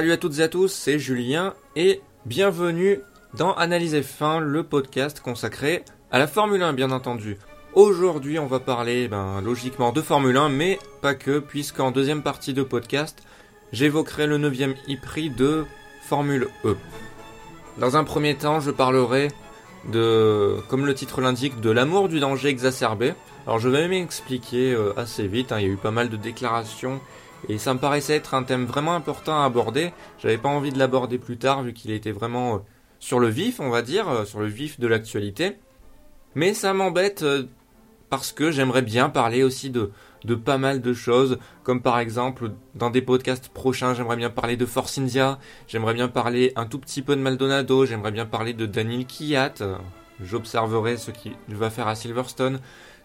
Salut à toutes et à tous, c'est Julien et bienvenue dans Analyse F1, le podcast consacré à la Formule 1 bien entendu. Aujourd'hui on va parler ben, logiquement de Formule 1 mais pas que puisqu'en deuxième partie de podcast j'évoquerai le 9ème e-prix de Formule E. Dans un premier temps je parlerai de, comme le titre l'indique, de l'amour du danger exacerbé. Alors je vais m'expliquer euh, assez vite, hein. il y a eu pas mal de déclarations et ça me paraissait être un thème vraiment important à aborder. J'avais pas envie de l'aborder plus tard vu qu'il était vraiment euh, sur le vif, on va dire, euh, sur le vif de l'actualité. Mais ça m'embête parce que j'aimerais bien parler aussi de, pas mal de choses, comme par exemple dans des podcasts prochains, j'aimerais bien parler de Force India, j'aimerais bien parler un tout petit peu de Maldonado, j'aimerais bien parler de Daniel Kiat, j'observerai ce qu'il va faire à Silverstone, euh,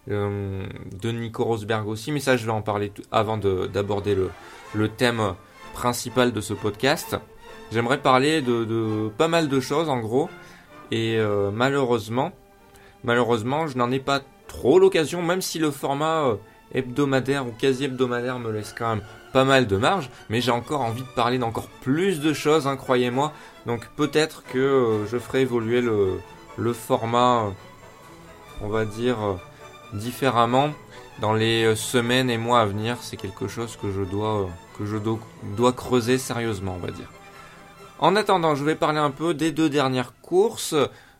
de Nico Rosberg aussi, mais ça je vais en parler avant d'aborder le, thème principal de ce podcast. J'aimerais parler de, pas mal de choses en gros, et euh, malheureusement, malheureusement je n'en ai pas trop l'occasion, même si le format... Euh, hebdomadaire ou quasi hebdomadaire me laisse quand même pas mal de marge, mais j'ai encore envie de parler d'encore plus de choses, hein, croyez-moi. Donc peut-être que euh, je ferai évoluer le, format, euh, on va dire, euh, différemment dans les semaines et mois à venir. C'est quelque chose que je dois, que je dois creuser sérieusement, on va dire. En attendant, je vais parler un peu des deux dernières courses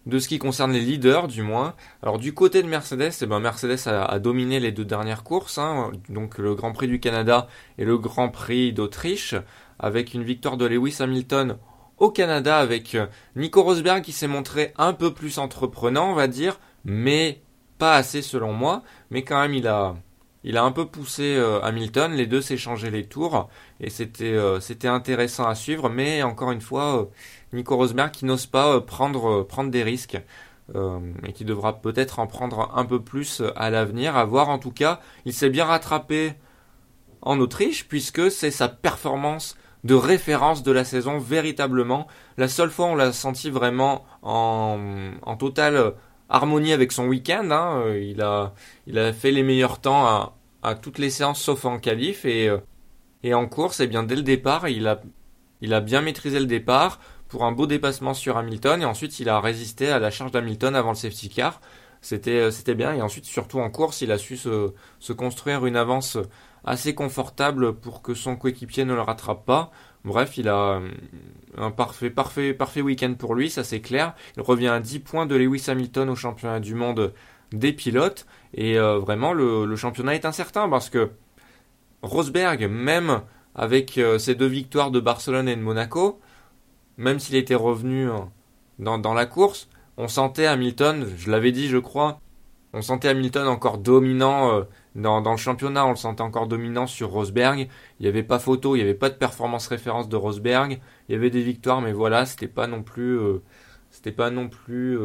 de ce qui concerne les leaders du moins. Alors du côté de Mercedes, eh ben Mercedes a, dominé les deux dernières courses, hein. donc le Grand Prix du Canada et le Grand Prix d'Autriche, avec une victoire de Lewis Hamilton au Canada avec euh, Nico Rosberg qui s'est montré un peu plus entreprenant, on va dire, mais pas assez selon moi, mais quand même il a un peu poussé euh, Hamilton, les deux s'échangeaient les tours et c'était euh, intéressant à suivre, mais encore une fois Nico Rosberg qui n'ose pas euh, prendre, euh, des risques. Euh, et qui devra peut-être en prendre un peu plus à l'avenir. À voir en tout cas, il s'est bien rattrapé en Autriche puisque c'est sa performance de référence de la saison véritablement. La seule fois on l'a senti vraiment en, en totale harmonie avec son week-end. Hein. Il, a, il a fait les meilleurs temps à, toutes les séances sauf en qualif et, et en course, eh bien dès le départ, il a, il a bien maîtrisé le départ pour un beau dépassement sur Hamilton et ensuite il a résisté à la charge d'Hamilton avant le safety car. C'était, euh, bien et ensuite surtout en course il a su se, construire une avance assez confortable pour que son coéquipier ne le rattrape pas. Bref, il a euh, un parfait, parfait, parfait week-end pour lui, ça c'est clair. Il revient à 10 points de Lewis Hamilton au championnat du monde des pilotes et euh, vraiment le, championnat est incertain parce que Rosberg, même avec ses deux victoires de Barcelone et de Monaco, même s'il était revenu euh, dans, la course, on sentait Hamilton, je l'avais dit je crois, on sentait Hamilton encore dominant euh, dans, le championnat, on le sentait encore dominant sur Rosberg. Il n'y avait pas photo, il n'y avait pas de performance référence de Rosberg. Il y avait des victoires, mais voilà, c'était pas non plus, euh, pas non plus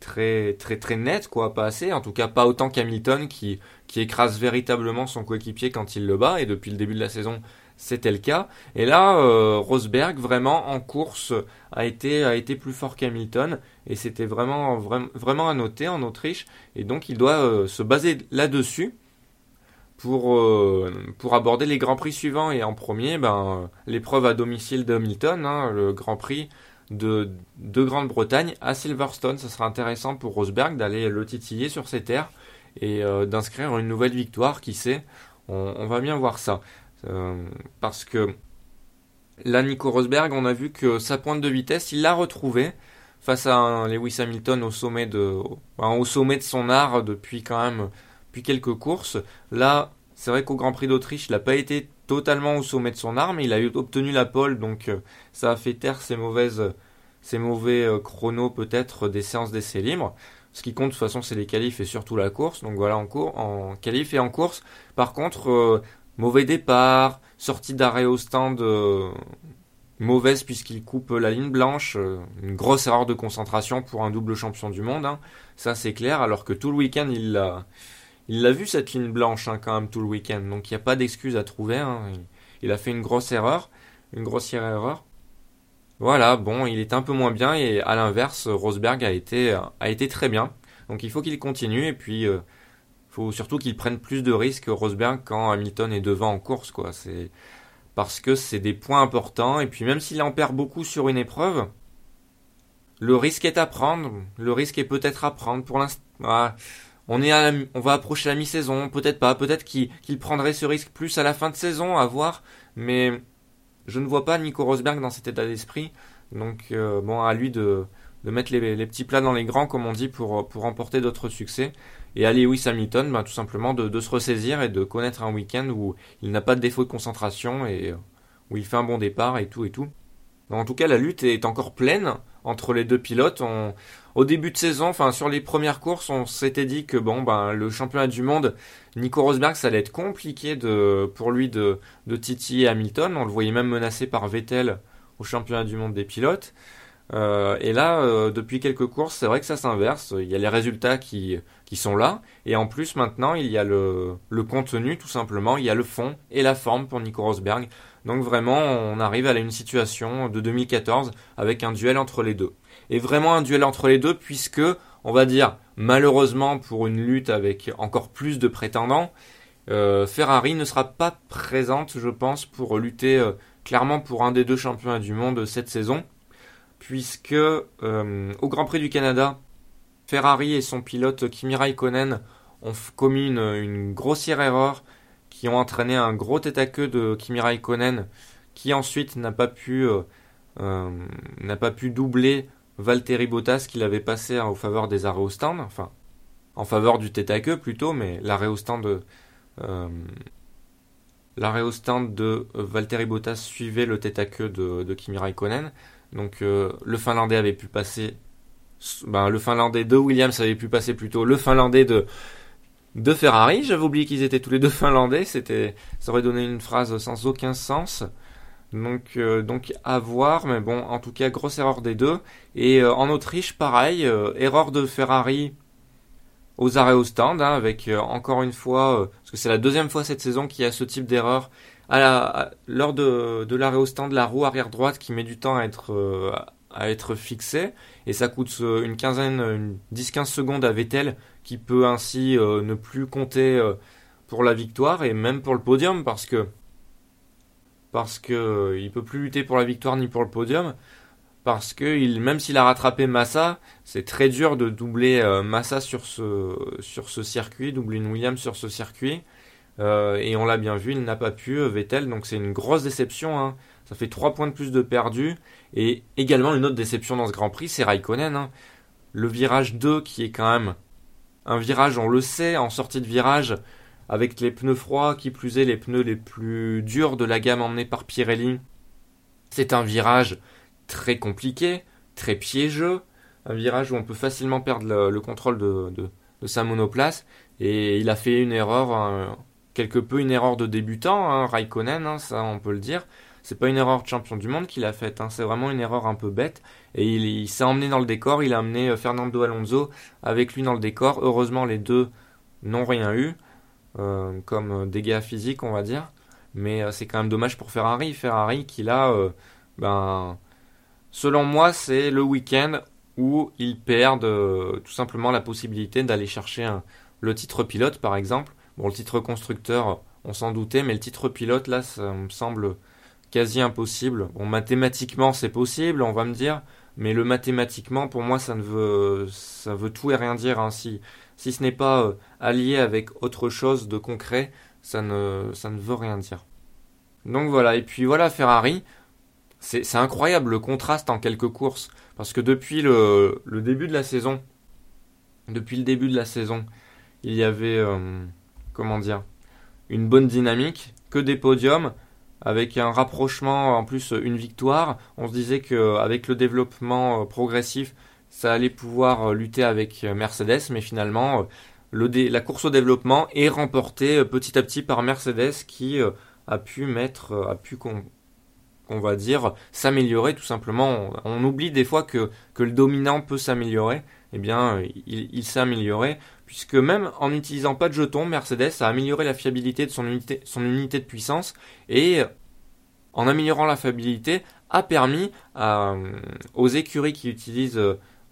très très très net, quoi, pas assez. En tout cas, pas autant qu'Hamilton qui écrase véritablement son coéquipier quand il le bat. Et depuis le début de la saison, c'était le cas. Et là, euh, Rosberg, vraiment, en course, a été plus fort qu'Hamilton. Et c'était vraiment, vraiment à noter en Autriche. Et donc, il doit euh, se baser là-dessus pour, euh, pour aborder les Grands Prix suivants. Et en premier, ben, l'épreuve à domicile d'Hamilton, hein, le Grand Prix de, de Grande-Bretagne à Silverstone. Ce sera intéressant pour Rosberg d'aller le titiller sur ses terres et d'inscrire une nouvelle victoire, qui sait. on va bien voir ça. Euh, parce que là, Nico Rosberg, on a vu que sa pointe de vitesse, il l'a retrouvée face à un Lewis Hamilton au sommet de, son art depuis quand même depuis quelques courses. Là, c'est vrai qu'au Grand Prix d'Autriche, il n'a pas été totalement au sommet de son art, mais il a obtenu la pole, donc euh, ça a fait taire ses mauvaises, ses mauvais euh, chronos peut-être des séances d'essai libres. Ce qui compte de toute façon, c'est les qualifs et surtout la course. Donc voilà, en cours, en qualif et en course. Par contre, Mauvais départ, sortie d'arrêt au stand euh, mauvaise puisqu'il coupe la ligne blanche, euh, une grosse erreur de concentration pour un double champion du monde, hein. ça c'est clair, alors que tout le week-end il l'a il vu cette ligne blanche hein, quand même tout le week-end, donc il n'y a pas d'excuse à trouver, hein. il, a fait une grosse erreur, une grossière erreur. Voilà, bon, il est un peu moins bien et à l'inverse, Rosberg a été, a été très bien. Donc il faut qu'il continue et puis euh, faut surtout qu'il prenne plus de risques Rosberg quand Hamilton est devant en course quoi. C'est parce que c'est des points importants, et puis même s'il en perd beaucoup sur une épreuve, le risque est à prendre, le risque est peut-être à prendre pour l'instant. on va approcher la mi-saison, peut-être pas, peut-être qu'il prendrait ce risque plus à la fin de saison, à voir, mais je ne vois pas Nico Rosberg dans cet état d'esprit, donc euh, bon, à lui de, mettre les, petits plats dans les grands, comme on dit, pour, pour remporter d'autres succès. Et à Lewis Hamilton, ben, tout simplement de, se ressaisir et de connaître un week-end où il n'a pas de défaut de concentration et euh, où il fait un bon départ et tout et tout. En tout cas, la lutte est encore pleine entre les deux pilotes. au début de saison, enfin sur les premières courses, on s'était dit que bon, ben le championnat du monde, Nico Rosberg, ça allait être compliqué de, pour lui de, de titiller Hamilton. On le voyait même menacé par Vettel au championnat du monde des pilotes. Euh, et là, euh, depuis quelques courses, c'est vrai que ça s'inverse. Il y a les résultats qui, sont là. Et en plus, maintenant, il y a le, contenu, tout simplement. Il y a le fond et la forme pour Nico Rosberg. Donc vraiment, on arrive à une situation de 2014 avec un duel entre les deux. Et vraiment un duel entre les deux puisque, on va dire, malheureusement pour une lutte avec encore plus de prétendants, euh, Ferrari ne sera pas présente, je pense, pour lutter clairement pour un des deux championnats du monde cette saison puisque euh, au Grand Prix du Canada, Ferrari et son pilote Kimi Raikkonen ont commis une, grossière erreur qui ont entraîné un gros tête à queue de Kimi Raikkonen qui ensuite n'a pas pu euh, euh, n'a pas pu doubler Valtteri Bottas qu'il avait passé en faveur des arrêts au stand, enfin en faveur du tête à queue plutôt, mais l'arrêt au stand de l'arrêt de Valtteri Bottas suivait le tête à queue de, de Kimi Raikkonen. Donc euh, le Finlandais avait pu passer, ben, le Finlandais de Williams avait pu passer plutôt le Finlandais de de Ferrari. J'avais oublié qu'ils étaient tous les deux Finlandais. C'était, ça aurait donné une phrase sans aucun sens. Donc, euh, donc à voir, mais bon, en tout cas, grosse erreur des deux. Et euh, en Autriche, pareil, erreur de Ferrari aux arrêts au stand, hein, avec encore une fois, parce que c'est la deuxième fois cette saison qu'il y a ce type d'erreur lors de, l'arrêt au stand, la roue arrière droite qui met du temps à être, euh, fixée, et ça coûte euh, une quinzaine, une 10-15 secondes à Vettel, qui peut ainsi euh, ne plus compter pour la victoire, et même pour le podium, parce que parce que peut plus lutter pour la victoire ni pour le podium, parce que même s'il a rattrapé Massa, c'est très dur de doubler Massa sur ce, sur ce circuit, doubler une Williams sur ce circuit. Euh, et on l'a bien vu, il n'a pas pu, euh, Vettel, donc c'est une grosse déception. Hein. Ça fait 3 points de plus de perdus. Et également une autre déception dans ce Grand Prix, c'est Raikkonen. Hein. Le virage 2 qui est quand même un virage, on le sait, en sortie de virage, avec les pneus froids, qui plus est les pneus les plus durs de la gamme emmenée par Pirelli. C'est un virage très compliqué, très piégeux, un virage où on peut facilement perdre le, contrôle de, sa monoplace. Et il a fait une erreur quelque peu une erreur de débutant, hein, Raikkonen, hein, ça on peut le dire. C'est pas une erreur de champion du monde qu'il a faite, hein, c'est vraiment une erreur un peu bête. Et il, s'est emmené dans le décor, il a amené euh, Fernando Alonso avec lui dans le décor. Heureusement, les deux n'ont rien eu, euh, comme dégâts physiques, on va dire. Mais euh, c'est quand même dommage pour Ferrari. Ferrari qui là, ben, selon moi, c'est le week-end où ils perdent tout simplement la possibilité d'aller chercher le titre pilote, par exemple Bon, le titre constructeur, on s'en doutait, mais le titre pilote, là, ça me semble quasi impossible. Bon, mathématiquement, c'est possible, on va me dire, mais le mathématiquement, pour moi, ça ne veut, ça veut tout et rien dire. Hein. Si, ce n'est pas euh, allié avec autre chose de concret, ça ne, ça ne veut rien dire. Donc voilà, et puis voilà, Ferrari, c'est incroyable le contraste en quelques courses, parce que depuis le, le, début de la saison, depuis le début de la saison, il y avait... Euh, comment dire, une bonne dynamique, que des podiums, avec un rapprochement, en plus une victoire. On se disait qu'avec le développement euh, progressif, ça allait pouvoir euh, lutter avec euh, Mercedes, mais finalement, le la course au développement est remportée petit à petit par Mercedes qui a pu mettre, a pu on va dire s'améliorer tout simplement. On, oublie des fois que, que le dominant peut s'améliorer. Eh bien, il, il s'est amélioré puisque même en n'utilisant pas de jetons, Mercedes a amélioré la fiabilité de son unité, de puissance et en améliorant la fiabilité a permis aux écuries qui utilisent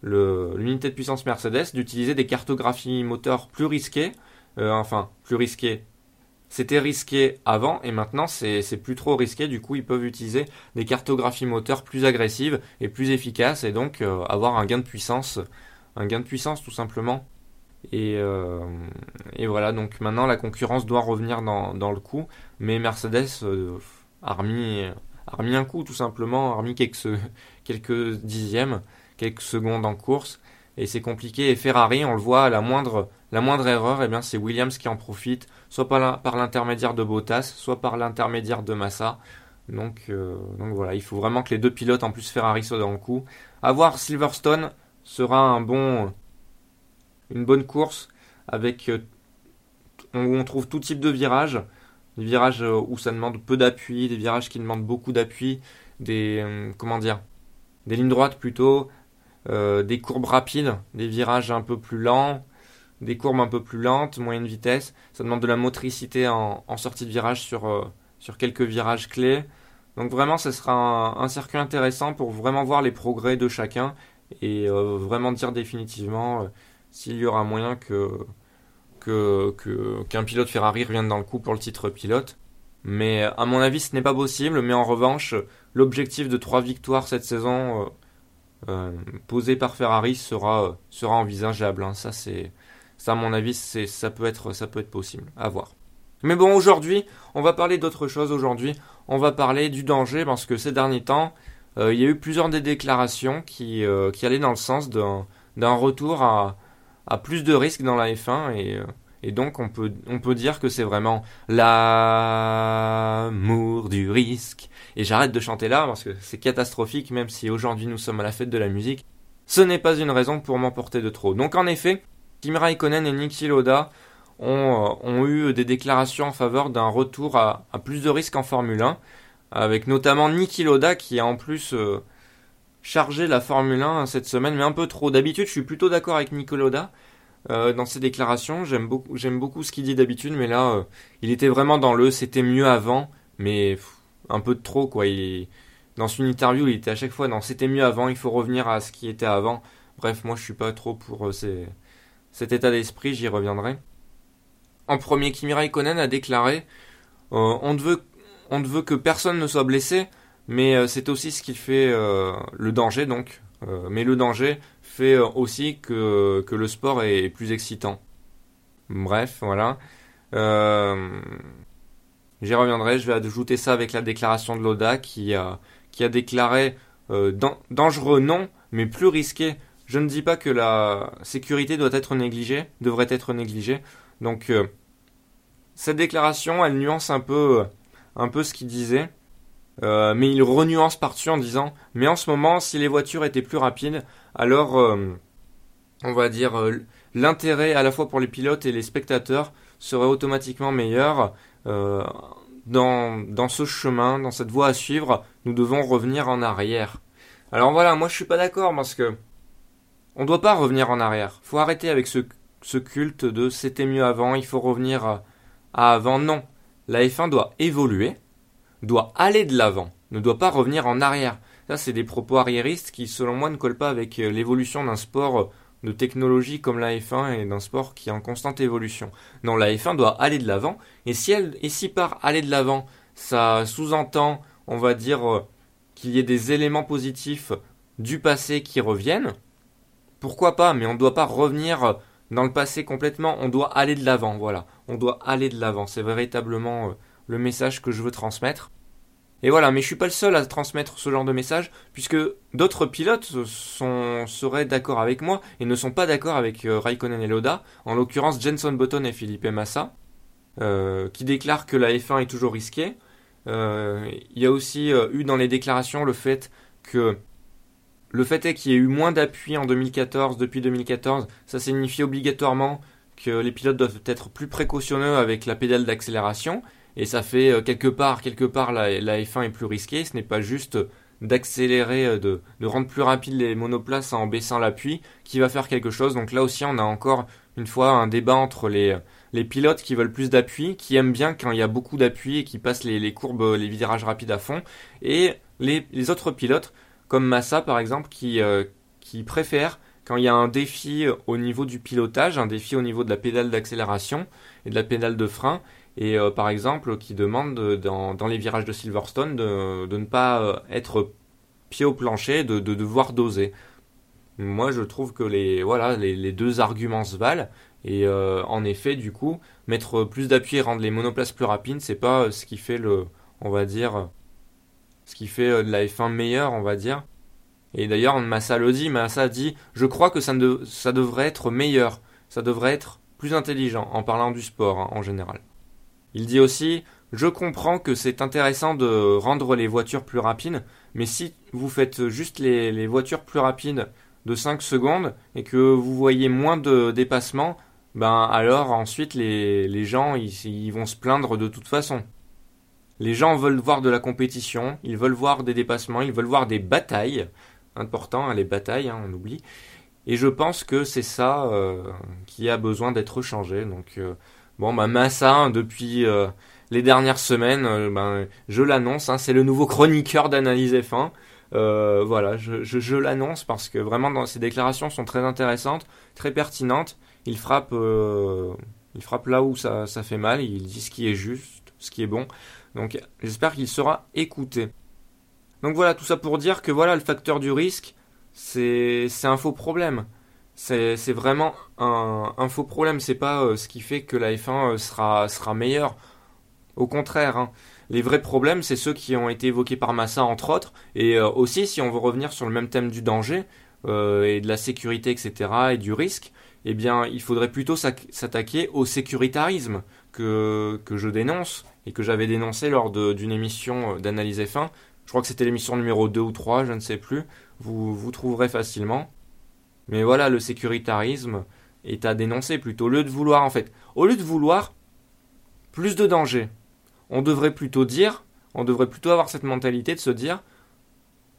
l'unité de puissance Mercedes d'utiliser des cartographies moteurs plus risquées, euh, enfin plus risquées, c'était risqué avant et maintenant c'est plus trop risqué. Du coup, ils peuvent utiliser des cartographies moteurs plus agressives et plus efficaces et donc euh, avoir un gain de puissance, un gain de puissance tout simplement. Et, euh, et voilà, donc maintenant la concurrence doit revenir dans, le coup, mais Mercedes euh, a, remis, un coup tout simplement, a remis quelques, dixièmes, quelques secondes en course et c'est compliqué. Et Ferrari, on le voit, la moindre, erreur, eh bien c'est Williams qui en profite, soit par l'intermédiaire de Bottas, soit par l'intermédiaire de Massa. Donc, euh, donc voilà, il faut vraiment que les deux pilotes, en plus Ferrari, soient dans le coup. À voir, Silverstone sera un bon, une bonne course avec euh, où on trouve tout type de virages. Des virages euh, où ça demande peu d'appui, des virages qui demandent beaucoup d'appui, des comment dire, des lignes droites plutôt, euh, des courbes rapides, des virages un peu plus lents, des courbes un peu plus lentes, moyenne vitesse. Ça demande de la motricité en, sortie de virage sur, euh, sur quelques virages clés. Donc vraiment, ce sera un, circuit intéressant pour vraiment voir les progrès de chacun et euh, vraiment dire définitivement s'il y aura moyen que qu'un pilote Ferrari revienne dans le coup pour le titre pilote. Mais à mon avis, ce n'est pas possible. Mais en revanche, l'objectif de trois victoires cette saison euh, posé par Ferrari sera, sera envisageable. Hein. Ça, c'est, ça, à mon avis, c'est, ça, peut être, ça peut être possible. À voir. Mais bon, aujourd'hui, on va parler d'autre chose. Aujourd'hui, on va parler du danger parce que ces derniers temps, euh, il y a eu plusieurs des déclarations qui, euh, qui allaient dans le sens d'un retour à, à plus de risques dans la F1 et, et donc on peut, on peut dire que c'est vraiment l'amour du risque et j'arrête de chanter là parce que c'est catastrophique, même si aujourd'hui nous sommes à la fête de la musique. Ce n'est pas une raison pour m'emporter de trop. Donc en effet, Kimi Raikkonen et Niki Loda ont, euh, ont eu des déclarations en faveur d'un retour à, plus de risques en Formule 1, avec notamment Niki Loda qui a en plus euh, chargé la Formule 1 cette semaine, mais un peu trop. D'habitude, je suis plutôt d'accord avec Niki Loda. Euh, dans ses déclarations, j'aime beaucoup, j'aime beaucoup ce qu'il dit d'habitude, mais là, il était vraiment dans le c'était mieux avant, mais un peu trop, quoi. Il, dans une interview, il était à chaque fois dans c'était mieux avant, il faut revenir à ce qui était avant. Bref, moi je suis pas trop pour euh, cet état d'esprit, j'y reviendrai. En premier, Kimi Raikkonen a déclaré euh, on, ne veut, on ne veut que personne ne soit blessé, mais euh, c'est aussi ce qui fait le danger, donc. mais le danger fait aussi que, que le sport est plus excitant. Bref, voilà. J'y reviendrai, je vais ajouter ça avec la déclaration de Loda qui a, qui a déclaré euh, dangereux non, mais plus risqué. Je ne dis pas que la sécurité doit être négligée, devrait être négligée. Donc euh, cette déclaration, elle nuance un peu, un peu ce qu'il disait. Euh, mais il renuance par-dessus en disant Mais en ce moment, si les voitures étaient plus rapides, alors on va dire l'intérêt à la fois pour les pilotes et les spectateurs serait automatiquement meilleur euh, dans, ce chemin, dans cette voie à suivre, nous devons revenir en arrière. Alors voilà, moi je suis pas d'accord parce que on doit pas revenir en arrière. Faut arrêter avec ce, ce culte de c'était mieux avant, il faut revenir à avant. Non, la F1 doit évoluer, doit aller de l'avant, ne doit pas revenir en arrière. Ça, c'est des propos arriéristes qui, selon moi, ne collent pas avec euh, l'évolution d'un sport de technologie comme la F1 et d'un sport qui est en constante évolution. Non, la F1 doit aller de l'avant, et si par aller de l'avant, ça sous-entend, on va dire, euh, qu'il y ait des éléments positifs du passé qui reviennent, pourquoi pas, mais on ne doit pas revenir dans le passé complètement, on doit aller de l'avant, voilà, on doit aller de l'avant, c'est véritablement euh, le message que je veux transmettre. Et voilà, mais je suis pas le seul à transmettre ce genre de message, puisque d'autres pilotes sont, seraient d'accord avec moi et ne sont pas d'accord avec euh, Raikkonen et Loda, en l'occurrence Jenson Button et Philippe Massa, euh, qui déclarent que la F1 est toujours risquée. Euh, il y a aussi eu dans les déclarations le fait que le fait est qu'il y ait eu moins d'appui en 2014, depuis 2014, ça signifie obligatoirement que les pilotes doivent être plus précautionneux avec la pédale d'accélération, et ça fait euh, quelque part, quelque part, la, F1 est plus risquée. Ce n'est pas juste d'accélérer, euh, de, rendre plus rapide les monoplaces en baissant l'appui qui va faire quelque chose. Donc là aussi, on a encore une fois un débat entre les, pilotes qui veulent plus d'appui, qui aiment bien quand il y a beaucoup d'appui et qui passent les, courbes, les virages rapides à fond, et les, autres pilotes, comme Massa par exemple, qui, euh, qui préfèrent quand il y a un défi au niveau du pilotage, un défi au niveau de la pédale d'accélération et de la pédale de frein, et par exemple qui demande dans, les virages de Silverstone de, ne pas être pied au plancher, de, de devoir doser. Moi, je trouve que les, voilà, les, deux arguments se valent. Et euh, en effet, du coup, mettre plus d'appui et rendre les monoplaces plus rapides, c'est pas euh, ce qui fait le, on va dire, ce qui fait euh, de la F1 meilleure, on va dire. Et d'ailleurs, Massa le dit, Massa dit, je crois que ça, ne, ça devrait être meilleur, ça devrait être plus intelligent en parlant du sport hein, en général. Il dit aussi, je comprends que c'est intéressant de rendre les voitures plus rapides, mais si vous faites juste les, voitures plus rapides de 5 secondes et que vous voyez moins de dépassements, ben alors ensuite les, les gens ils, vont se plaindre de toute façon. Les gens veulent voir de la compétition, ils veulent voir des dépassements, ils veulent voir des batailles. Important, hein, les batailles, hein, on oublie. Et je pense que c'est ça euh, qui a besoin d'être changé. Donc euh, bon, bah Massa hein, depuis euh, les dernières semaines, ben, je l'annonce, c'est le nouveau chroniqueur d'analyse F1. voilà, je, je, l'annonce parce que vraiment dans, ces déclarations sont très intéressantes, très pertinentes il frappe, euh, il frappe là où ça, ça, fait mal, il dit ce qui est juste, ce qui est bon. Donc j'espère qu'il sera écouté. Donc voilà, tout ça pour dire que voilà, le facteur du risque, c'est un faux problème. C'est vraiment un, faux problème, c'est pas euh, ce qui fait que la F1 euh, sera, sera meilleure. Au contraire, hein. les vrais problèmes, c'est ceux qui ont été évoqués par Massa, entre autres, et aussi, si on veut revenir sur le même thème du danger, et de la sécurité, etc., et du risque, eh bien, il faudrait plutôt s'attaquer au sécuritarisme que, que je dénonce et que j'avais dénoncé lors d'une émission euh, d'analyse F1. Je crois que c'était l'émission numéro 2 ou 3, je ne sais plus. Vous, vous trouverez facilement. Mais voilà, le sécuritarisme est à dénoncer plutôt. Au lieu de vouloir, en fait, au lieu de vouloir plus de danger, on devrait plutôt dire, on devrait plutôt avoir cette mentalité de se dire,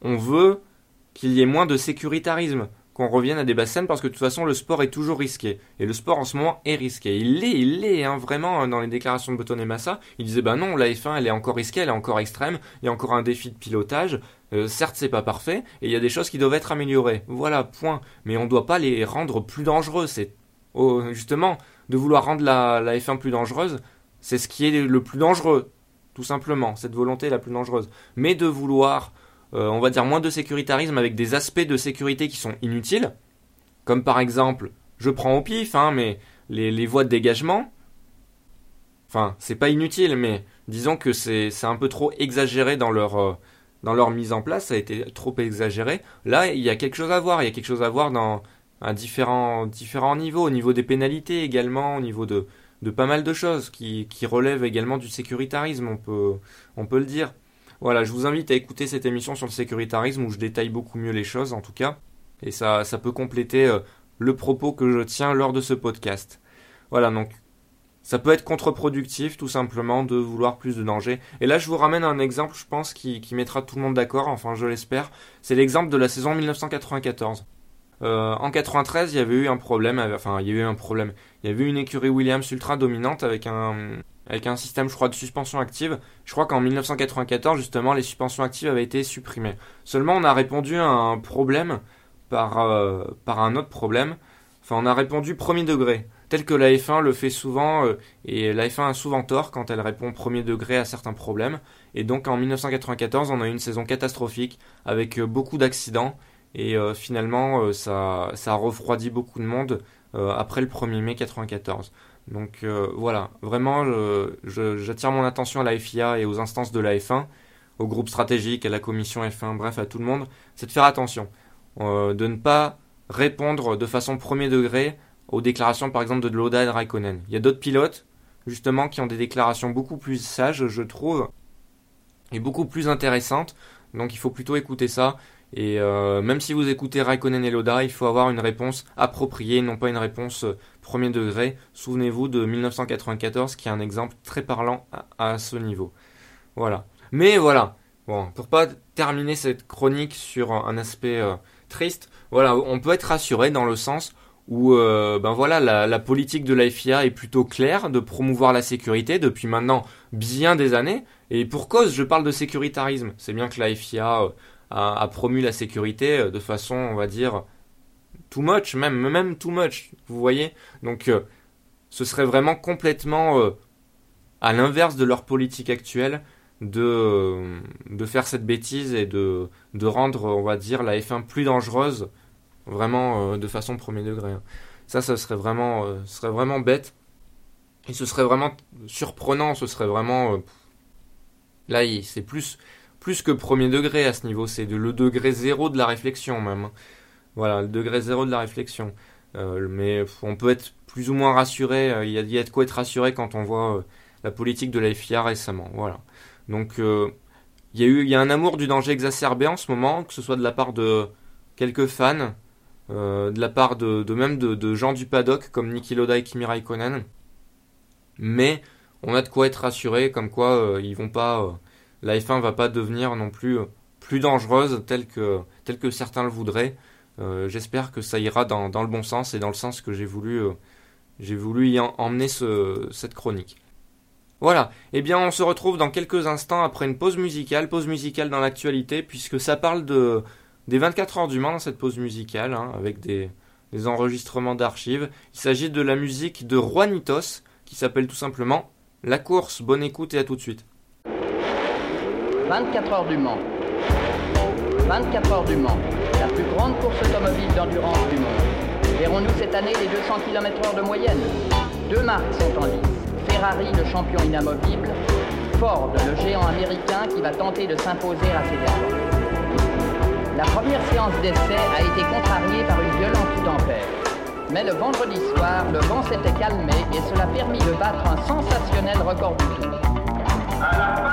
on veut qu'il y ait moins de sécuritarisme qu'on revienne à des bassins parce que de toute façon le sport est toujours risqué et le sport en ce moment est risqué. Il l'est, il l'est hein, vraiment dans les déclarations de Button et Massa. Il disait bah non la F1 elle est encore risquée, elle est encore extrême, il y a encore un défi de pilotage. Euh, certes c'est pas parfait et il y a des choses qui doivent être améliorées. Voilà point. Mais on doit pas les rendre plus dangereux. C'est oh, justement de vouloir rendre la, la F1 plus dangereuse, c'est ce qui est le plus dangereux tout simplement. Cette volonté la plus dangereuse. Mais de vouloir euh, on va dire moins de sécuritarisme avec des aspects de sécurité qui sont inutiles, comme par exemple, je prends au pif, hein, mais les, voies de dégagement, enfin, c'est pas inutile, mais disons que c'est un peu trop exagéré dans leur, euh, dans leur mise en place, ça a été trop exagéré. Là, il y a quelque chose à voir, il y a quelque chose à voir dans à différents, différents niveaux, au niveau des pénalités également, au niveau de, de pas mal de choses qui, qui relèvent également du sécuritarisme, on peut, on peut le dire. Voilà, je vous invite à écouter cette émission sur le sécuritarisme où je détaille beaucoup mieux les choses en tout cas. Et ça, peut compléter euh, le propos que je tiens lors de ce podcast. Voilà, donc ça peut être contre-productif tout simplement de vouloir plus de danger. Et là, je vous ramène un exemple, je pense, qui, mettra tout le monde d'accord, enfin je l'espère. C'est l'exemple de la saison 1994. Euh, en 93, il y avait eu un problème, enfin il y avait eu un problème. Il y avait eu une écurie Williams ultra dominante avec un, avec un système, je crois, de suspension active. Je crois qu'en 1994, justement, les suspensions actives avaient été supprimées. Seulement, on a répondu à un problème par, euh, par un autre problème. Enfin, on a répondu premier degré, tel que la F1 le fait souvent, euh, et la F1 a souvent tort quand elle répond premier degré à certains problèmes. Et donc, en 1994, on a eu une saison catastrophique, avec euh, beaucoup d'accidents, et finalement, ça, ça a refroidi beaucoup de monde après le 1er mai 1994. Donc euh, voilà, vraiment, j'attire mon attention à la FIA et aux instances de la F1, au groupe stratégique, à la commission F1, bref, à tout le monde, c'est de faire attention, euh, de ne pas répondre de façon premier degré aux déclarations par exemple de Loda et de Raikkonen. Il y a d'autres pilotes, justement, qui ont des déclarations beaucoup plus sages, je trouve, et beaucoup plus intéressantes, donc il faut plutôt écouter ça et euh, même si vous écoutez Raikkonen et Loda, il faut avoir une réponse appropriée, non pas une réponse euh, premier degré. Souvenez-vous de 1994, qui est un exemple très parlant à, ce niveau. Voilà. Mais voilà. Bon, pour pas terminer cette chronique sur un aspect euh, triste, voilà, on peut être rassuré dans le sens où, ben voilà, la, la, politique de la FIA est plutôt claire de promouvoir la sécurité depuis maintenant bien des années. Et pour cause, je parle de sécuritarisme. C'est bien que la FIA a, promu la sécurité euh, de façon, on va dire, too much, même, même too much, vous voyez Donc, euh, ce serait vraiment complètement euh, à l'inverse de leur politique actuelle, de, de faire cette bêtise et de, de rendre, on va dire, la F1 plus dangereuse, vraiment de façon premier degré. Hein. Ça, ça serait vraiment, serait vraiment bête. Et ce serait vraiment surprenant, ce serait vraiment... là, c'est plus, plus que premier degré à ce niveau, c'est le degré zéro de la réflexion même. Voilà, le degré zéro de la réflexion. Euh, mais on peut être plus ou moins rassuré. Euh, il y, a, de quoi être rassuré quand on voit euh, la politique de la FIA récemment. Voilà. Donc il y a eu, il y a un amour du danger exacerbé en ce moment, que ce soit de la part de quelques fans, de la part de, même de, gens du paddock comme Niki Loda et Kimi Raikkonen. Mais on a de quoi être rassuré, comme quoi ils vont pas, la F1 va pas devenir non plus plus dangereuse telle que, telle que certains le voudraient. Euh, j'espère que ça ira dans, le bon sens et dans le sens que j'ai voulu, euh, j'ai voulu y emmener cette chronique. Voilà, eh bien on se retrouve dans quelques instants après une pause musicale, pause musicale dans l'actualité, puisque ça parle de, des 24 heures du Mans cette pause musicale, hein, avec des, des enregistrements d'archives. Il s'agit de la musique de Juanitos, qui s'appelle tout simplement La course. Bonne écoute et à tout de suite. 24 heures du Mans. 24 heures du Mans la plus grande course automobile d'endurance du monde. Verrons-nous cette année les 200 km/h de moyenne? Deux marques sont en lice. Ferrari, le champion inamovible, Ford, le géant américain qui va tenter de s'imposer à ses efforts. La première séance d'essai a été contrariée par une violente tempête. Mais le vendredi soir, le vent s'était calmé et cela permit de battre un sensationnel record du tour.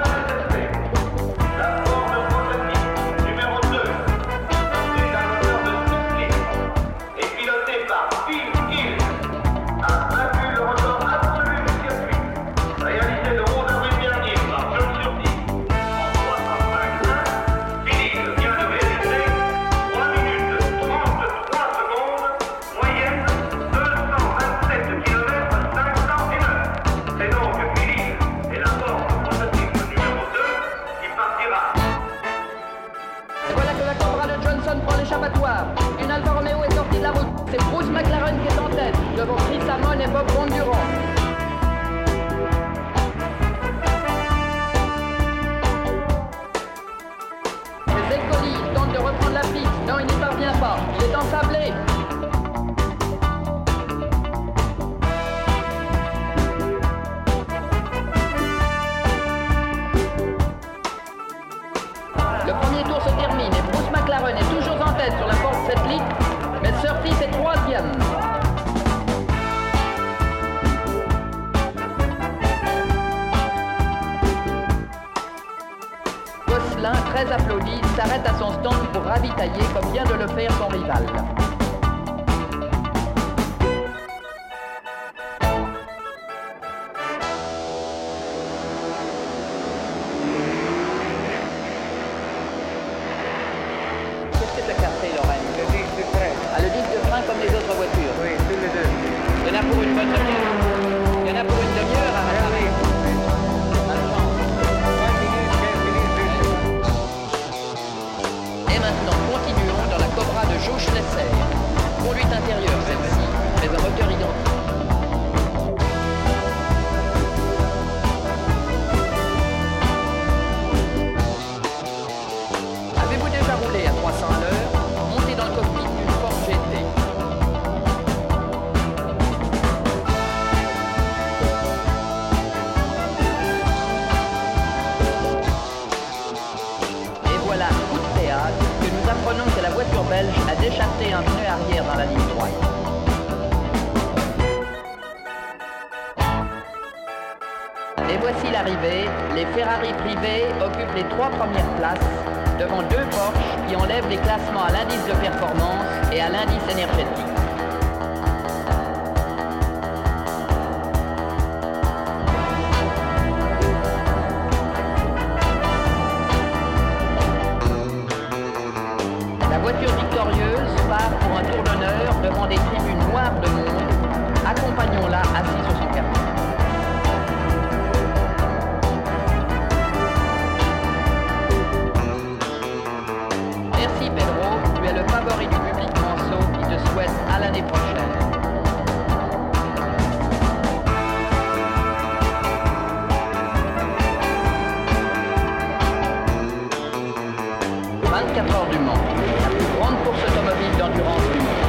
La plus grande course automobile d'endurance du monde.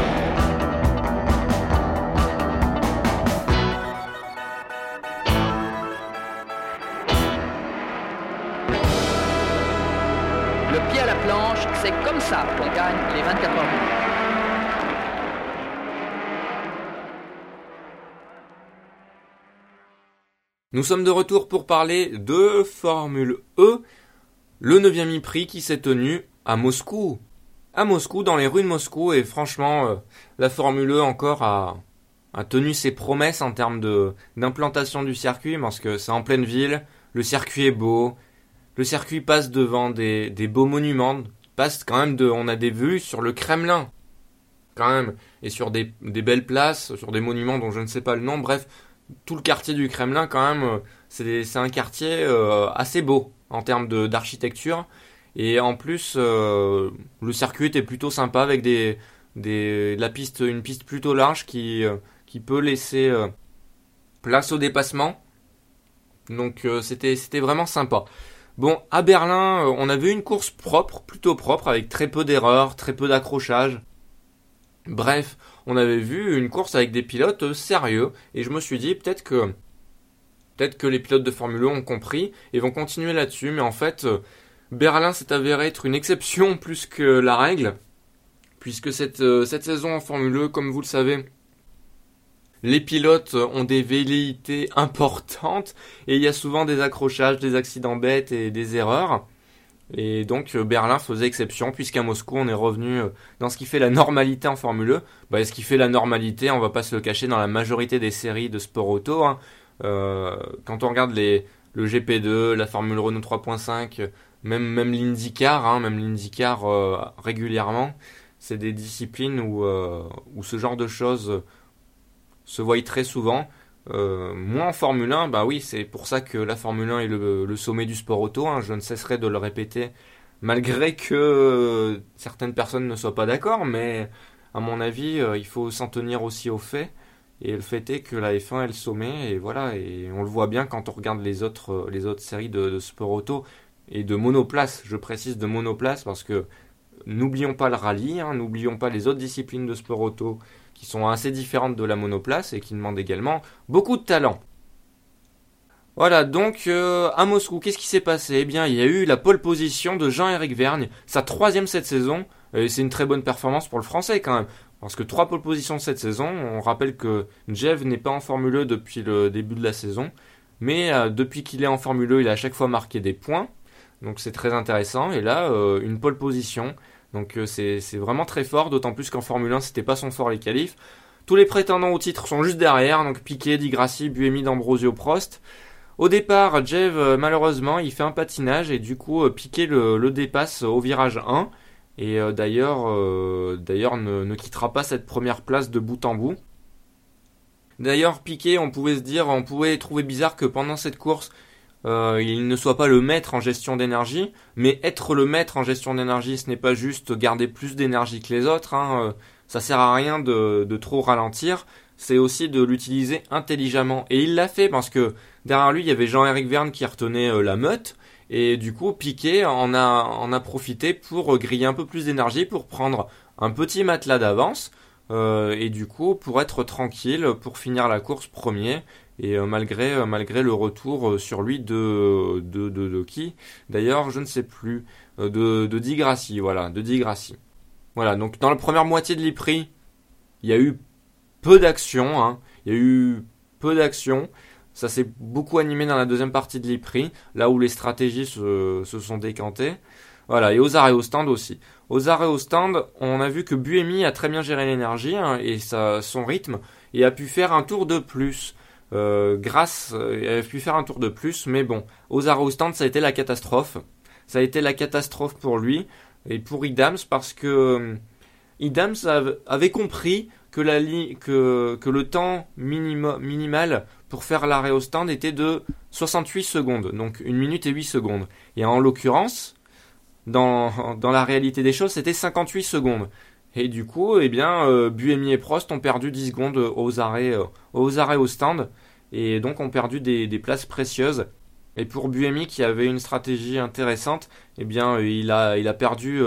Le pied à la planche, c'est comme ça qu'on gagne les 24 heures. Nous sommes de retour pour parler de Formule E, le 9e prix qui s'est tenu à Moscou. Moscou, dans les rues de Moscou, et franchement, euh, la Formule E encore a, a tenu ses promesses en termes de d'implantation du circuit, parce que c'est en pleine ville, le circuit est beau, le circuit passe devant des, beaux monuments, passe quand même de, on a des vues sur le Kremlin, quand même, et sur des, des belles places, sur des monuments dont je ne sais pas le nom, bref, tout le quartier du Kremlin, quand même, euh, c'est un quartier euh, assez beau en termes d'architecture. Et en plus, euh, le circuit était plutôt sympa avec des, des, la piste, une piste plutôt large qui, qui peut laisser place au dépassement. Donc c'était c'était vraiment sympa. Bon, à Berlin, on avait une course propre, plutôt propre, avec très peu d'erreurs, très peu d'accrochages. Bref, on avait vu une course avec des pilotes sérieux et je me suis dit peut-être que peut-être que les pilotes de Formule 1 ont compris et vont continuer là-dessus mais en fait Berlin s'est avéré être une exception plus que la règle puisque cette, euh, saison en Formule 1 comme vous le savez les pilotes ont des velléités importantes et il y a souvent des accrochages, des accidents bêtes et des erreurs. Et donc euh, Berlin faisait exception puisqu'à Moscou on est revenu euh, dans ce qui fait la normalité en Formule 1. Bah, ce qui fait la normalité, on va pas se le cacher, dans la majorité des séries de sport auto. Hein. Quand on regarde le GP2, la Formule Renault 3.5, même, l'IndyCar, hein, même l'IndyCar régulièrement, c'est des disciplines où, où ce genre de choses se voient très souvent. Euh, moi en Formule 1, bah oui, c'est pour ça que la Formule 1 est le, sommet du sport auto. Hein. je ne cesserai de le répéter, malgré que certaines personnes ne soient pas d'accord, mais à mon avis, euh, il faut s'en tenir aussi au fait. Et le fait est que la F1 est le sommet, et voilà, et on le voit bien quand on regarde euh, les autres séries de, sport auto et de monoplace. Je précise de monoplace parce que n'oublions pas le rallye, hein, n'oublions pas les autres disciplines de sport auto qui sont assez différentes de la monoplace et qui demandent également beaucoup de talent. Voilà, donc euh, à Moscou, qu'est-ce qui s'est passé? Eh bien, il y a eu la pole position de Jean-Éric Vergne, sa troisième cette saison, et c'est une très bonne performance pour le français quand même. Parce que trois pole positions cette saison, on rappelle que Jeff n'est pas en Formule 1 e depuis le début de la saison, mais euh, depuis qu'il est en Formule 1, e, il a à chaque fois marqué des points, donc c'est très intéressant. Et là, euh, une pole position, donc euh, c'est vraiment très fort, d'autant plus qu'en Formule 1, c'était pas son fort les qualifs. Tous les prétendants au titre sont juste derrière, donc Piquet, Di Grassi, Buemi, D'Ambrosio, Prost. Au départ, Jev, euh, malheureusement, il fait un patinage et du coup, euh, Piquet le, dépasse au virage 1. Et d'ailleurs, d'ailleurs ne, ne, quittera pas cette première place de bout en bout. D'ailleurs, Piquet, on pouvait se dire, on pouvait trouver bizarre que pendant cette course, euh, il ne soit pas le maître en gestion d'énergie, mais être le maître en gestion d'énergie, ce n'est pas juste garder plus d'énergie que les autres. Hein, euh, ça sert à rien de, trop ralentir. C'est aussi de l'utiliser intelligemment. Et il l'a fait parce que derrière lui, il y avait Jean-Éric Verne qui retenait euh, la meute. Et du coup, Piquet en a, en a profité pour griller un peu plus d'énergie, pour prendre un petit matelas d'avance. et du coup, pour être tranquille, pour finir la course premier et euh, malgré euh, malgré le retour euh, sur lui de de, de, qui? D'ailleurs je ne sais plus de de Digrassi voilà de Digrassi voilà donc dans la première moitié de l'IPRI il y a eu peu d'action hein. il y a eu peu d'action ça s'est beaucoup animé dans la deuxième partie de l'IPRI là où les stratégies se, se sont décantées voilà, et aux arrêts au stand aussi. Aux arrêts au stand, on a vu que Buemi a très bien géré l'énergie hein, et sa, son rythme et a pu faire un tour de plus. Euh, grâce, euh, il avait pu faire un tour de plus, mais bon, aux stand, ça a été la catastrophe. Ça a été la catastrophe pour lui et pour Idams parce que euh, Idams avait compris que, le temps minimal pour faire l'arrêt au stand était de 68 secondes, donc 1 minute et 8 secondes. Et en l'occurrence, dans la réalité des choses, c'était 58 secondes. Et du coup, eh bien, euh, Buemi et Prost ont perdu 10 secondes aux arrêts, euh, aux arrêts au stand, et donc ont perdu des, places précieuses. Et pour Buemi, qui avait une stratégie intéressante, eh bien, euh, il a, perdu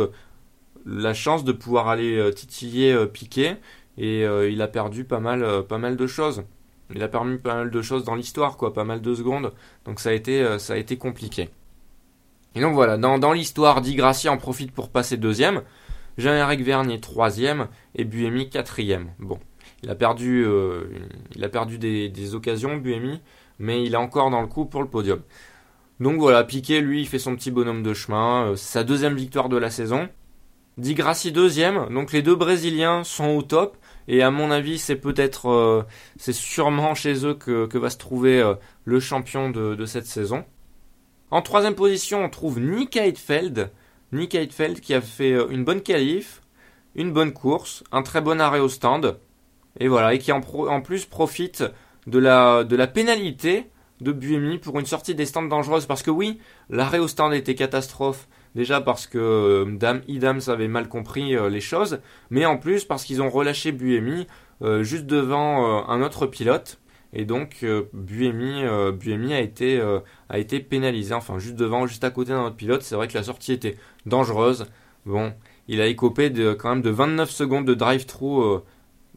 la chance de pouvoir aller titiller Piquet et il a perdu pas mal, de choses. Il a permis pas mal de choses dans l'histoire, quoi, pas mal de secondes. Donc ça a été, ça a été compliqué. Et donc voilà, dans, dans l'histoire, Di en profite pour passer deuxième. Jean-Éric Vergne troisième et Buemi quatrième. Bon, il a perdu, euh, il a perdu des, occasions, Buemi, mais il est encore dans le coup pour le podium. Donc voilà, Piquet, lui, il fait son petit bonhomme de chemin. Euh, sa deuxième victoire de la saison. Di deuxième. Donc les deux Brésiliens sont au top. Et à mon avis, c'est peut-être, euh, c'est sûrement chez eux que, va se trouver le champion de, de, cette saison. En troisième position, on trouve Nick Heidfeld. Nick Heidfeld qui a fait une bonne qualif, une bonne course, un très bon arrêt au stand. Et voilà, et qui en, plus profite de la, de la pénalité de Buemi pour une sortie des stands dangereuse. Parce que oui, l'arrêt au stand était catastrophe. Déjà parce que euh, Dame Idams avait mal compris euh, les choses, mais en plus parce qu'ils ont relâché Buemi euh, juste devant un autre pilote. Et donc Buemi, Buemi a, été, a été pénalisé, enfin juste devant, juste à côté d'un autre pilote. C'est vrai que la sortie était dangereuse. Bon, il a écopé quand même de 29 secondes de drive-through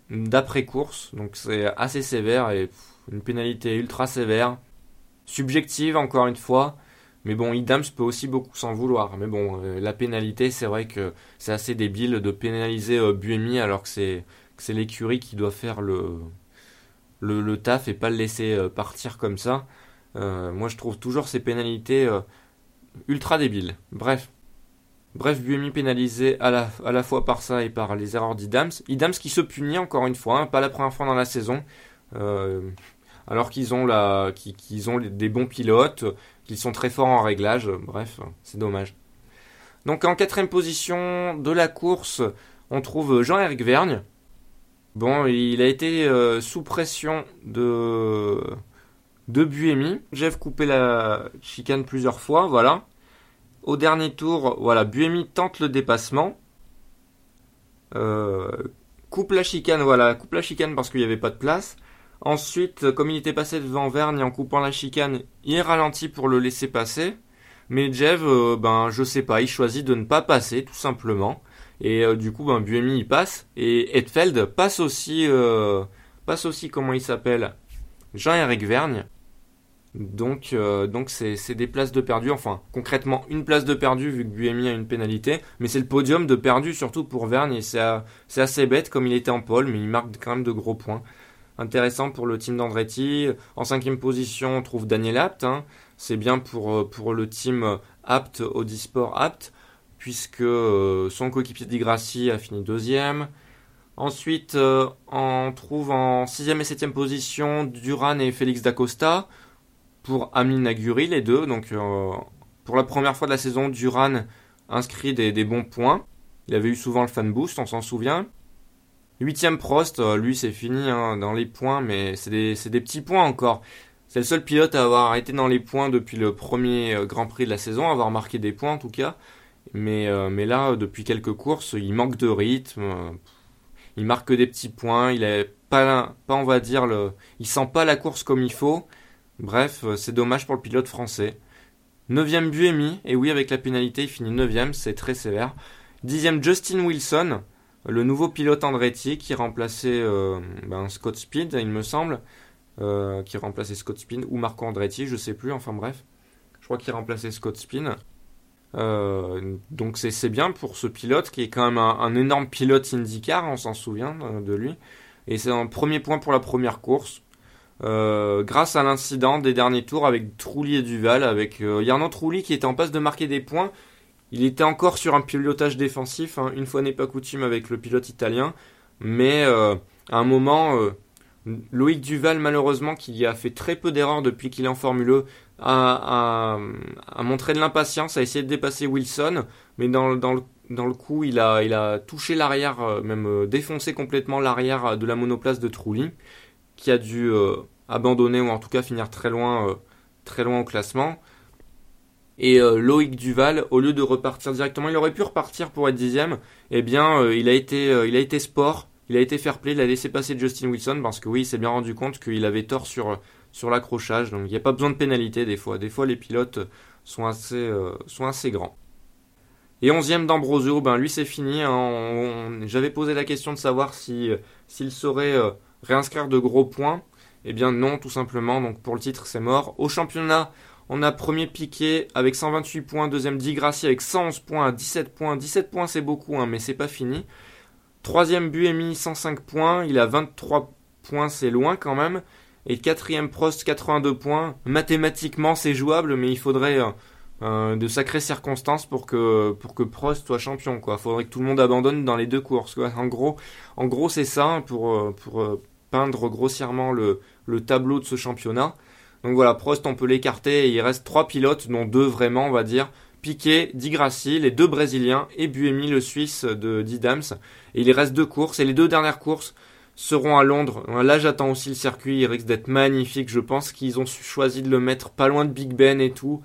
d'après-course, donc c'est assez sévère et une pénalité ultra sévère, subjective encore une fois, mais bon, Idams peut aussi beaucoup s'en vouloir. Mais bon, euh, la pénalité, c'est vrai que c'est assez débile de pénaliser euh, Buemi alors que c'est l'écurie qui doit faire le, le, taf et pas le laisser euh, partir comme ça. moi, je trouve toujours ces pénalités ultra débiles. Bref, Bref, Buemi pénalisé à la, fois par ça et par les erreurs d'Idams. Idams qui se punit encore une fois, hein, pas la première fois dans la saison. Euh, alors qu'ils ont, la, qu'ils, des bons pilotes, qu'ils sont très forts en réglage. Bref, c'est dommage. Donc en quatrième position de la course, on trouve Jean-Éric Vergne. Bon, il a été euh, sous pression de, de Buemi. Jeff coupé la chicane plusieurs fois, voilà. Au dernier tour, voilà, Buemi tente le dépassement. Euh, coupe la chicane, voilà, coupe la chicane parce qu'il n'y avait pas de place. Ensuite, comme il était passé devant Vergne en coupant la chicane, il ralentit pour le laisser passer. Mais Jeff, euh, ben je sais pas, il choisit de ne pas passer tout simplement. Et euh, du coup, ben Buemi il passe et Edfeld passe aussi, passe aussi comment il s'appelle, Jean-Éric Vergne. Donc, euh, donc c'est des places de perdu. Enfin, concrètement, une place de perdu vu que Buemi a une pénalité. Mais c'est le podium de perdu surtout pour Verne. Et c'est assez bête comme il était en pole, mais il marque quand même de gros points. Intéressant pour le team d'Andretti. En cinquième position, on trouve Daniel Apt. Hein. C'est bien pour, euh, pour le team Apt, Audisport Apt, puisque euh, son coéquipier Di a fini deuxième. Ensuite, on trouve en sixième et septième position Duran et Félix Dacosta pour Amin Naguri, les deux. Donc, euh, pour la première fois de la saison, Duran inscrit des, bons points. Il avait eu souvent le fan boost, on s'en souvient. Huitième Prost, euh, lui c'est fini hein, dans les points, mais c'est des, petits points encore. C'est le seul pilote à avoir été dans les points depuis le premier euh, Grand Prix de la saison, à avoir marqué des points en tout cas. Mais, mais là, depuis quelques courses, il manque de rythme. il marque des petits points. Il est pas, pas on va dire il sent pas la course comme il faut. Bref, euh, c'est dommage pour le pilote français. 9ème Buemi, et oui, avec la pénalité, il finit 9ème, c'est très sévère. 10ème Justin Wilson, le nouveau pilote Andretti qui remplaçait euh, ben, Scott Speed, il me semble. Euh, qui remplaçait Scott Speed ou Marco Andretti, je sais plus, enfin bref. Je crois qu'il remplaçait Scott Spin. donc c'est bien pour ce pilote qui est quand même un, énorme pilote IndyCar, on s'en souvient de lui. Et c'est un premier point pour la première course. Euh, grâce à l'incident des derniers tours avec Trulli et Duval, avec euh, Yarno Trulli qui était en passe de marquer des points. Il était encore sur un pilotage défensif, hein, une fois n'est pas coutume avec le pilote italien, mais euh, à un moment, Loïc Duval, malheureusement, qui a fait très peu d'erreurs depuis qu'il est en Formule A, montré de l'impatience, a essayé de dépasser Wilson, mais dans, le, coup, il a, touché l'arrière, même défoncé complètement l'arrière de la monoplace de Trulli qui a dû euh, abandonner ou en tout cas finir très loin, euh, très loin au classement. Et euh, Loïc Duval, au lieu de repartir directement, il aurait pu repartir pour être dixième. Eh bien, il a été, il a été sport, il a été fair play, il a laissé passer Justin Wilson parce que oui, il s'est bien rendu compte qu'il avait tort sur sur l'accrochage. Donc il n'y a pas besoin de pénalité des fois. Des fois, les pilotes sont assez, sont assez grands. Et 11e d'Ambrosio, ben lui c'est fini. Hein. J'avais posé la question de savoir si s'il saurait réinscrire de gros points. Eh bien non, tout simplement. Donc pour le titre, c'est mort. Au championnat, on a premier Piqué avec 128 points, deuxième Di Grassi avec 111 points 17 points. 17 points, c'est beaucoup, hein, mais c'est pas fini. Troisième Buemi, 105 points. Il a 23 points, c'est loin quand même. Et quatrième Prost, 82 points. Mathématiquement, c'est jouable, mais il faudrait euh, euh, de sacrées circonstances pour que pour que Prost soit champion. Quoi, faudrait que tout le monde abandonne dans les deux courses. En gros, en gros, c'est ça pour euh, pour peindre grossièrement le, le tableau de ce championnat. Donc voilà, Prost, on peut l'écarter il reste trois pilotes, dont deux vraiment, on va dire. Piquet, Di Grassi, les deux Brésiliens et Buemi, le Suisse de Didams. Et il reste deux courses et les deux dernières courses seront à Londres. Là, j'attends aussi le circuit, il risque d'être magnifique. Je pense qu'ils ont choisi de le mettre pas loin de Big Ben et tout.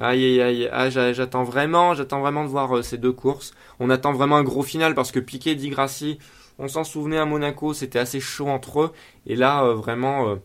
Aïe aïe aïe, ah, j'attends vraiment, j'attends vraiment de voir euh, ces deux courses. On attend vraiment un gros final parce que Piquet, Di Grassi, on s'en souvenait à Monaco, c'était assez chaud entre eux. Et là, euh, vraiment, euh,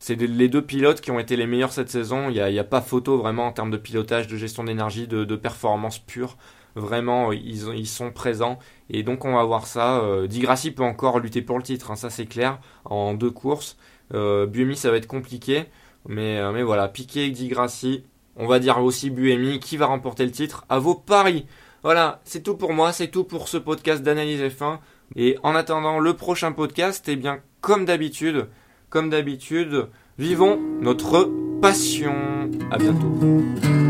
c'est les deux pilotes qui ont été les meilleurs cette saison. Il n'y a, pas photo vraiment en termes de pilotage, de gestion d'énergie, de, performance pure. Vraiment, ils, ils, sont présents. Et donc, on va voir ça. Euh, Di Grassi peut encore lutter pour le titre, hein, ça c'est clair, en deux courses. Euh, Buemi, ça va être compliqué. Mais, mais voilà, Piquet, Di Grassi. On va dire aussi Buemi qui va remporter le titre à vos paris. Voilà, c'est tout pour moi, c'est tout pour ce podcast d'analyse F1. Et en attendant le prochain podcast, eh bien, comme d'habitude, comme d'habitude, vivons notre passion. À bientôt.